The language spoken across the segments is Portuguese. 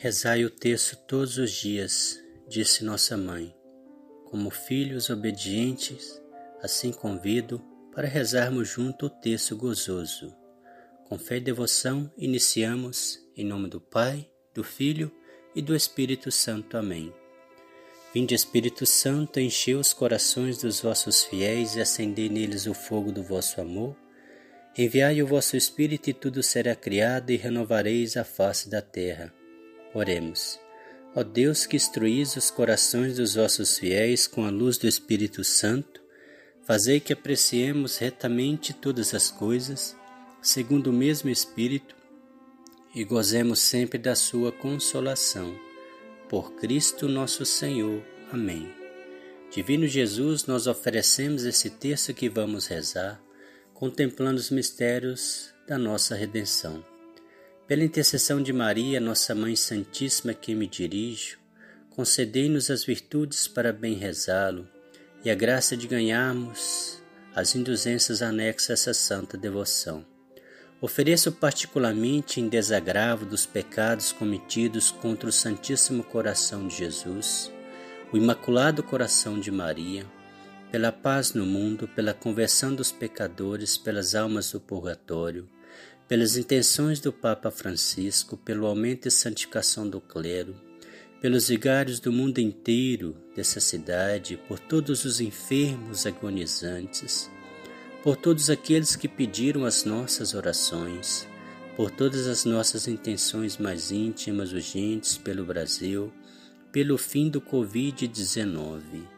Rezai o texto todos os dias, disse nossa mãe. Como filhos obedientes, assim convido para rezarmos junto o texto gozoso. Com fé e devoção, iniciamos em nome do Pai, do Filho e do Espírito Santo. Amém. Vinde, Espírito Santo, enchei os corações dos vossos fiéis e acendei neles o fogo do vosso amor. Enviai o vosso Espírito e tudo será criado e renovareis a face da terra. Oremos. Ó Deus que instruís os corações dos vossos fiéis com a luz do Espírito Santo, fazei que apreciemos retamente todas as coisas, segundo o mesmo Espírito, e gozemos sempre da sua consolação. Por Cristo nosso Senhor. Amém. Divino Jesus, nós oferecemos esse texto que vamos rezar, contemplando os mistérios da nossa redenção. Pela intercessão de Maria, nossa Mãe Santíssima, que me dirijo, concedei-nos as virtudes para bem rezá-lo e a graça de ganharmos as indulgências anexas a essa santa devoção. Ofereço particularmente em desagravo dos pecados cometidos contra o Santíssimo Coração de Jesus, o Imaculado Coração de Maria, pela paz no mundo, pela conversão dos pecadores, pelas almas do purgatório, pelas intenções do Papa Francisco, pelo aumento e santificação do clero, pelos vigários do mundo inteiro dessa cidade, por todos os enfermos agonizantes, por todos aqueles que pediram as nossas orações, por todas as nossas intenções mais íntimas, urgentes pelo Brasil, pelo fim do Covid-19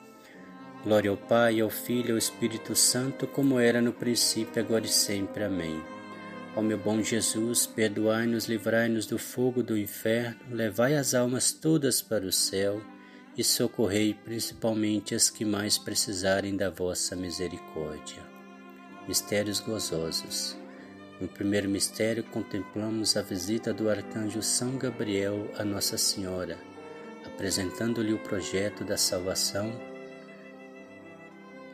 Glória ao Pai, ao Filho e ao Espírito Santo, como era no princípio, agora e sempre. Amém. Ó meu bom Jesus, perdoai-nos, livrai-nos do fogo do inferno, levai as almas todas para o céu e socorrei principalmente as que mais precisarem da vossa misericórdia. Mistérios gozosos. No primeiro mistério, contemplamos a visita do arcanjo São Gabriel a Nossa Senhora, apresentando-lhe o projeto da salvação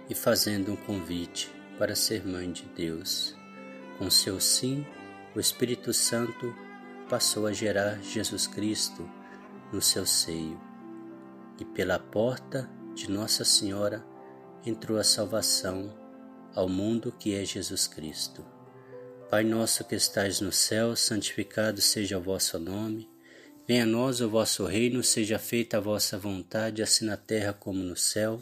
e fazendo um convite para ser mãe de Deus. Com seu sim, o Espírito Santo passou a gerar Jesus Cristo no seu seio, e pela porta de Nossa Senhora entrou a salvação ao mundo que é Jesus Cristo. Pai nosso que estais no céu, santificado seja o vosso nome. Venha a nós o vosso reino, seja feita a vossa vontade, assim na terra como no céu.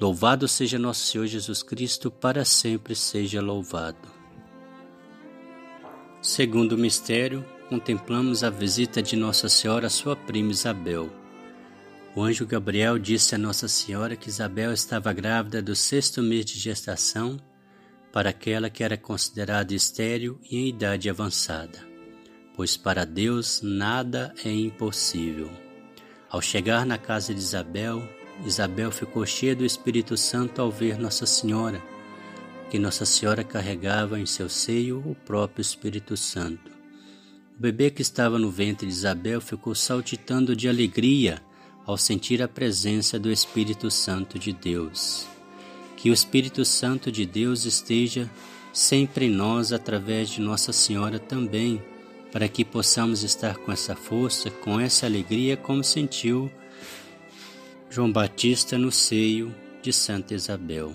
Louvado seja nosso Senhor Jesus Cristo, para sempre seja louvado. Segundo mistério, contemplamos a visita de Nossa Senhora à sua prima Isabel. O anjo Gabriel disse a Nossa Senhora que Isabel estava grávida do sexto mês de gestação para aquela que era considerada estéril e em idade avançada, pois para Deus nada é impossível. Ao chegar na casa de Isabel, Isabel ficou cheia do Espírito Santo ao ver Nossa Senhora, que Nossa Senhora carregava em seu seio o próprio Espírito Santo. O bebê que estava no ventre de Isabel ficou saltitando de alegria ao sentir a presença do Espírito Santo de Deus. Que o Espírito Santo de Deus esteja sempre em nós através de Nossa Senhora também, para que possamos estar com essa força, com essa alegria, como sentiu João Batista no seio de Santa Isabel.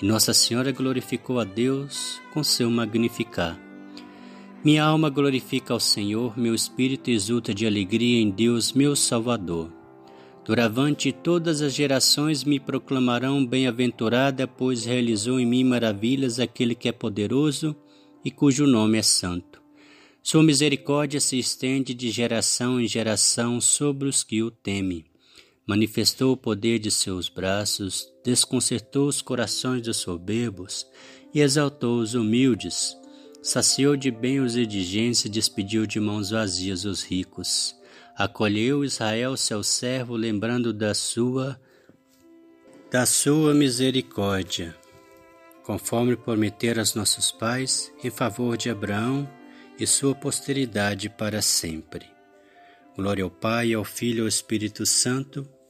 E Nossa Senhora glorificou a Deus com seu magnificar. Minha alma glorifica ao Senhor, meu espírito exulta de alegria em Deus, meu Salvador Doravante todas as gerações me proclamarão bem-aventurada, pois realizou em mim maravilhas aquele que é poderoso e cujo nome é santo. Sua misericórdia se estende de geração em geração sobre os que o temem. Manifestou o poder de seus braços, desconcertou os corações dos soberbos e exaltou os humildes. Saciou de bem os indigentes e despediu de mãos vazias os ricos acolheu Israel seu servo, lembrando da sua da sua misericórdia, conforme prometer aos nossos pais, em favor de Abraão e sua posteridade para sempre. Glória ao Pai, ao Filho e ao Espírito Santo,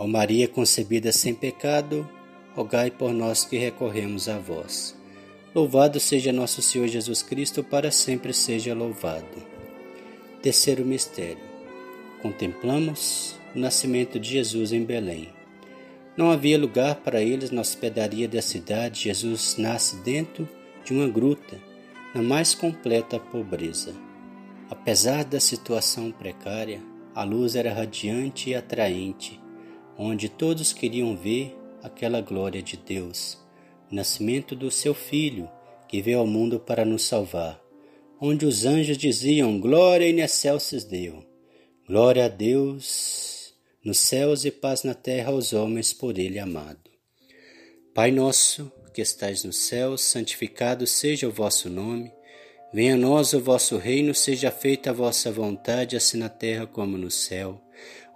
Ó Maria concebida sem pecado, rogai por nós que recorremos a vós. Louvado seja nosso Senhor Jesus Cristo, para sempre seja louvado. Terceiro mistério. Contemplamos o nascimento de Jesus em Belém. Não havia lugar para eles na hospedaria da cidade. Jesus nasce dentro de uma gruta, na mais completa pobreza. Apesar da situação precária, a luz era radiante e atraente onde todos queriam ver aquela glória de Deus, o nascimento do seu Filho, que veio ao mundo para nos salvar, onde os anjos diziam: Glória in excelsis Deo, glória a Deus nos céus e paz na terra aos homens por Ele amado. Pai nosso, que estais no céu, santificado seja o vosso nome. Venha a nós o vosso reino, seja feita a vossa vontade, assim na terra como no céu.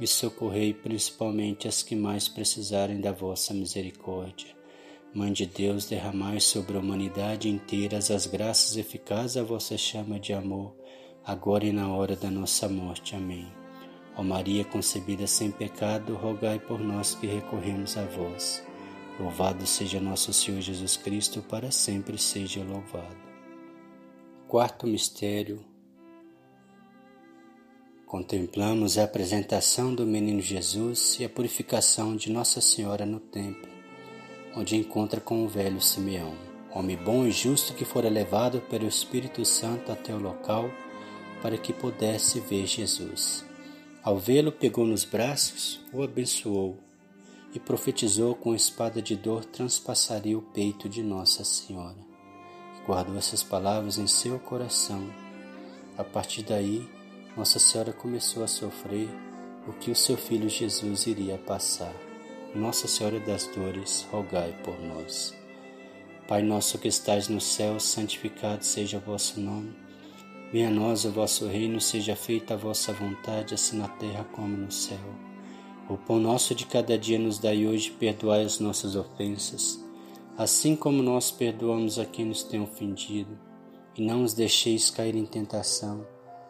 e socorrei principalmente as que mais precisarem da vossa misericórdia. Mãe de Deus, derramai sobre a humanidade inteira as graças eficazes à vossa chama de amor, agora e na hora da nossa morte. Amém. Ó Maria concebida sem pecado, rogai por nós que recorremos a vós. Louvado seja nosso Senhor Jesus Cristo, para sempre seja louvado. Quarto mistério Contemplamos a apresentação do menino Jesus e a purificação de Nossa Senhora no templo, onde encontra com o velho Simeão, homem bom e justo que fora levado pelo Espírito Santo até o local para que pudesse ver Jesus. Ao vê-lo, pegou nos braços, o abençoou e profetizou com espada de dor transpassaria o peito de Nossa Senhora. Guardou essas palavras em seu coração. A partir daí, nossa Senhora começou a sofrer o que o seu filho Jesus iria passar. Nossa Senhora das Dores, rogai por nós. Pai nosso que estais no céu, santificado seja o vosso nome. Venha a nós o vosso reino, seja feita a vossa vontade, assim na terra como no céu. O pão nosso de cada dia nos dai hoje, perdoai as nossas ofensas, assim como nós perdoamos a quem nos tem ofendido, e não os deixeis cair em tentação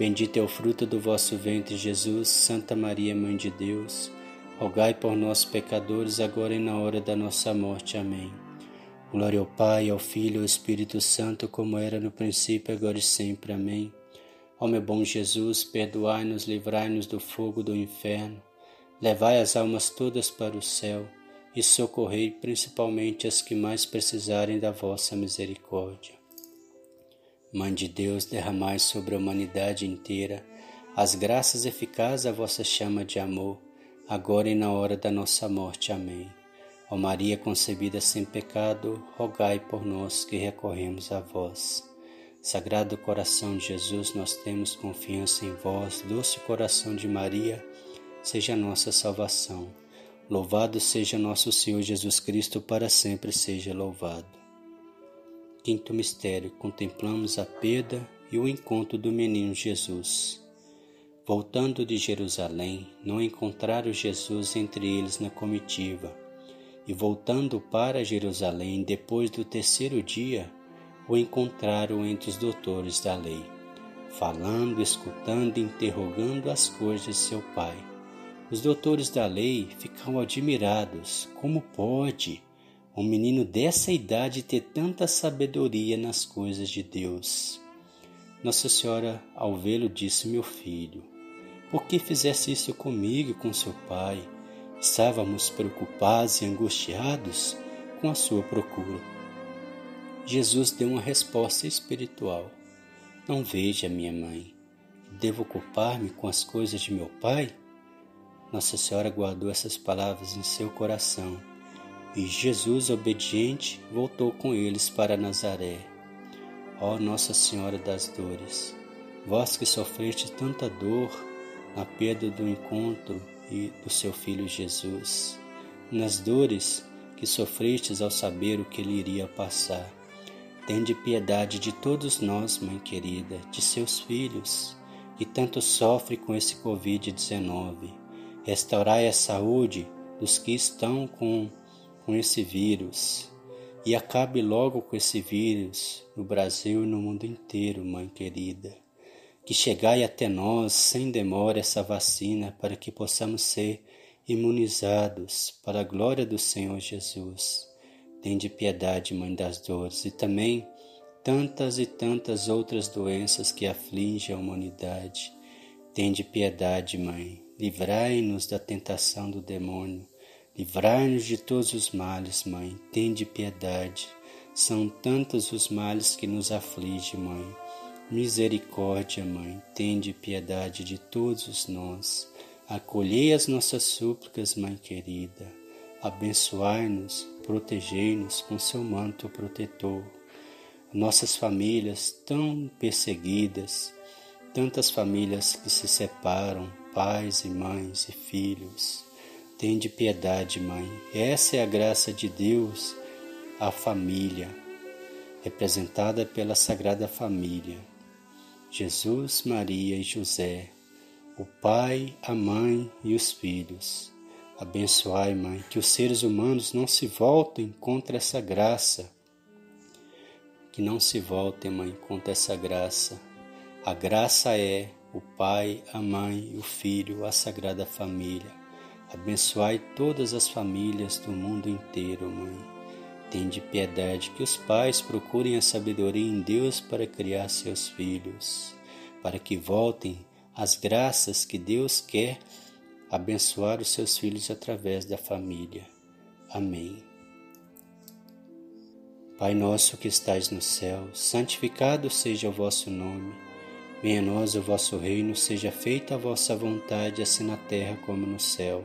Bendito é o fruto do vosso ventre, Jesus. Santa Maria, Mãe de Deus, rogai por nós, pecadores, agora e na hora da nossa morte. Amém. Glória ao Pai, ao Filho e ao Espírito Santo, como era no princípio, agora e sempre. Amém. Ó meu bom Jesus, perdoai-nos, livrai-nos do fogo do inferno, levai as almas todas para o céu e socorrei principalmente as que mais precisarem da vossa misericórdia. Mãe de Deus, derramai sobre a humanidade inteira as graças eficazes da vossa chama de amor, agora e na hora da nossa morte. Amém. Ó Maria concebida sem pecado, rogai por nós que recorremos a vós. Sagrado coração de Jesus, nós temos confiança em vós, doce coração de Maria, seja a nossa salvação. Louvado seja nosso Senhor Jesus Cristo, para sempre seja louvado. Quinto mistério: contemplamos a perda e o encontro do menino Jesus. Voltando de Jerusalém, não encontraram Jesus entre eles na comitiva. E voltando para Jerusalém, depois do terceiro dia, o encontraram entre os doutores da lei, falando, escutando e interrogando as coisas de seu pai. Os doutores da lei ficam admirados. Como pode um menino dessa idade ter tanta sabedoria nas coisas de Deus? Nossa Senhora, ao vê-lo, disse: Meu filho, por que fizesse isso comigo e com seu pai? Estávamos preocupados e angustiados com a sua procura. Jesus deu uma resposta espiritual. Não veja, minha mãe, devo ocupar-me com as coisas de meu pai? Nossa Senhora guardou essas palavras em seu coração e Jesus, obediente, voltou com eles para Nazaré. Ó Nossa Senhora das Dores, vós que sofreste tanta dor na perda do encontro e do seu filho Jesus, nas dores que sofrestes ao saber o que ele iria passar, tende piedade de todos nós, Mãe querida, de seus filhos, que tanto sofrem com esse Covid-19 Restaurai a saúde dos que estão com, com esse vírus e acabe logo com esse vírus no Brasil e no mundo inteiro, Mãe querida. Que chegai até nós sem demora essa vacina para que possamos ser imunizados para a glória do Senhor Jesus. Tende piedade, Mãe das dores, e também tantas e tantas outras doenças que afligem a humanidade. Tende piedade, Mãe. Livrai-nos da tentação do demônio. Livrai-nos de todos os males, Mãe. Tende piedade. São tantos os males que nos afligem, Mãe. Misericórdia, Mãe. Tende piedade de todos nós. Acolhei as nossas súplicas, Mãe querida. Abençoai-nos, protegei-nos com seu manto protetor. Nossas famílias tão perseguidas, tantas famílias que se separam, pais e mães e filhos. Tende piedade, Mãe. Essa é a graça de Deus, a família, representada pela Sagrada Família. Jesus, Maria e José, o Pai, a Mãe e os filhos. Abençoai, Mãe, que os seres humanos não se voltem contra essa graça. Que não se voltem, Mãe, contra essa graça. A graça é o Pai, a Mãe, o Filho, a Sagrada Família. Abençoai todas as famílias do mundo inteiro, Mãe. Tende piedade que os pais procurem a sabedoria em Deus para criar seus filhos, para que voltem às graças que Deus quer abençoar os seus filhos através da família. Amém. Pai nosso que estais no céu, santificado seja o vosso nome. Venha a nós o vosso reino, seja feita a vossa vontade, assim na terra como no céu.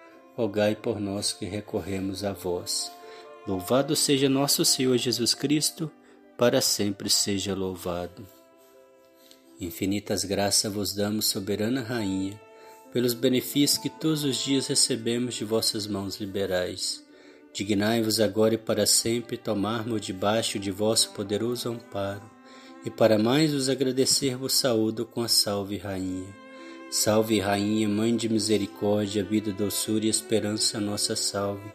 rogai por nós que recorremos a vós. Louvado seja nosso Senhor Jesus Cristo, para sempre seja louvado. Infinitas graças vos damos, soberana Rainha, pelos benefícios que todos os dias recebemos de vossas mãos liberais. Dignai-vos agora e para sempre tomarmos debaixo de vosso poderoso amparo, e para mais vos agradecer vos saúdo com a salve Rainha. Salve, Rainha, Mãe de Misericórdia, vida, doçura e esperança, nossa salve.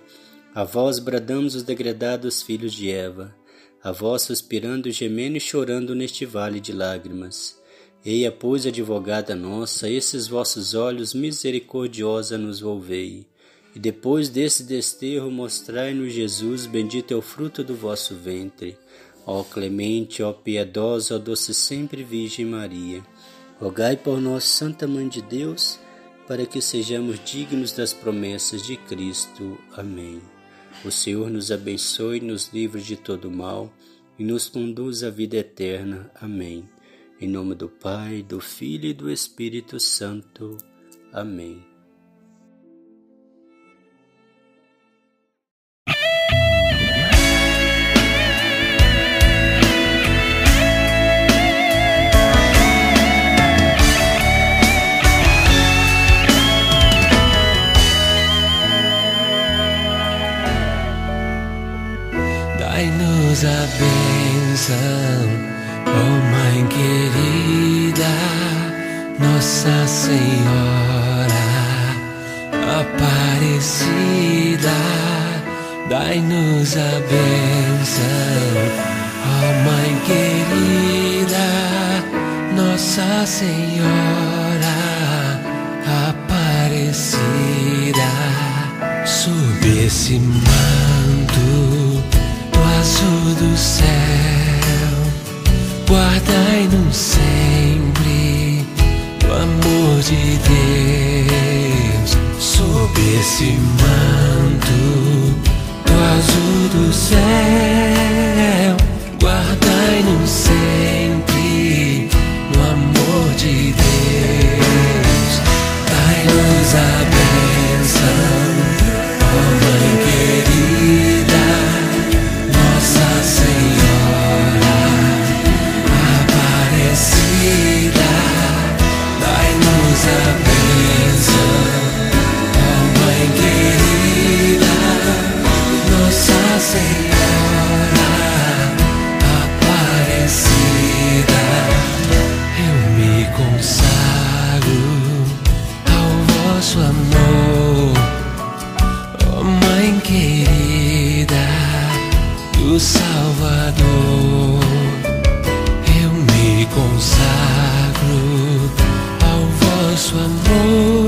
A vós bradamos os degredados filhos de Eva, a vós suspirando, gemendo e chorando neste vale de lágrimas. Eia, pois, advogada nossa, esses vossos olhos misericordiosa nos volvei. E depois desse desterro mostrai-nos Jesus, bendito é o fruto do vosso ventre. Ó clemente, ó piedosa, ó doce sempre Virgem Maria. Rogai por nós, Santa Mãe de Deus, para que sejamos dignos das promessas de Cristo. Amém. O Senhor nos abençoe, nos livre de todo mal e nos conduz à vida eterna. Amém. Em nome do Pai, do Filho e do Espírito Santo. Amém. tens a benção, oh Mãe querida, Nossa Senhora Aparecida, dai-nos a benção, oh Mãe querida, Nossa Senhora Aparecida, sob esse manto azul do céu, guardai-nos sempre do amor de Deus sob esse manto do azul do céu. Guardai-nos sempre no amor de Deus. Dai-nos a bênção, Salvador. Eu me consagro ao vosso amor,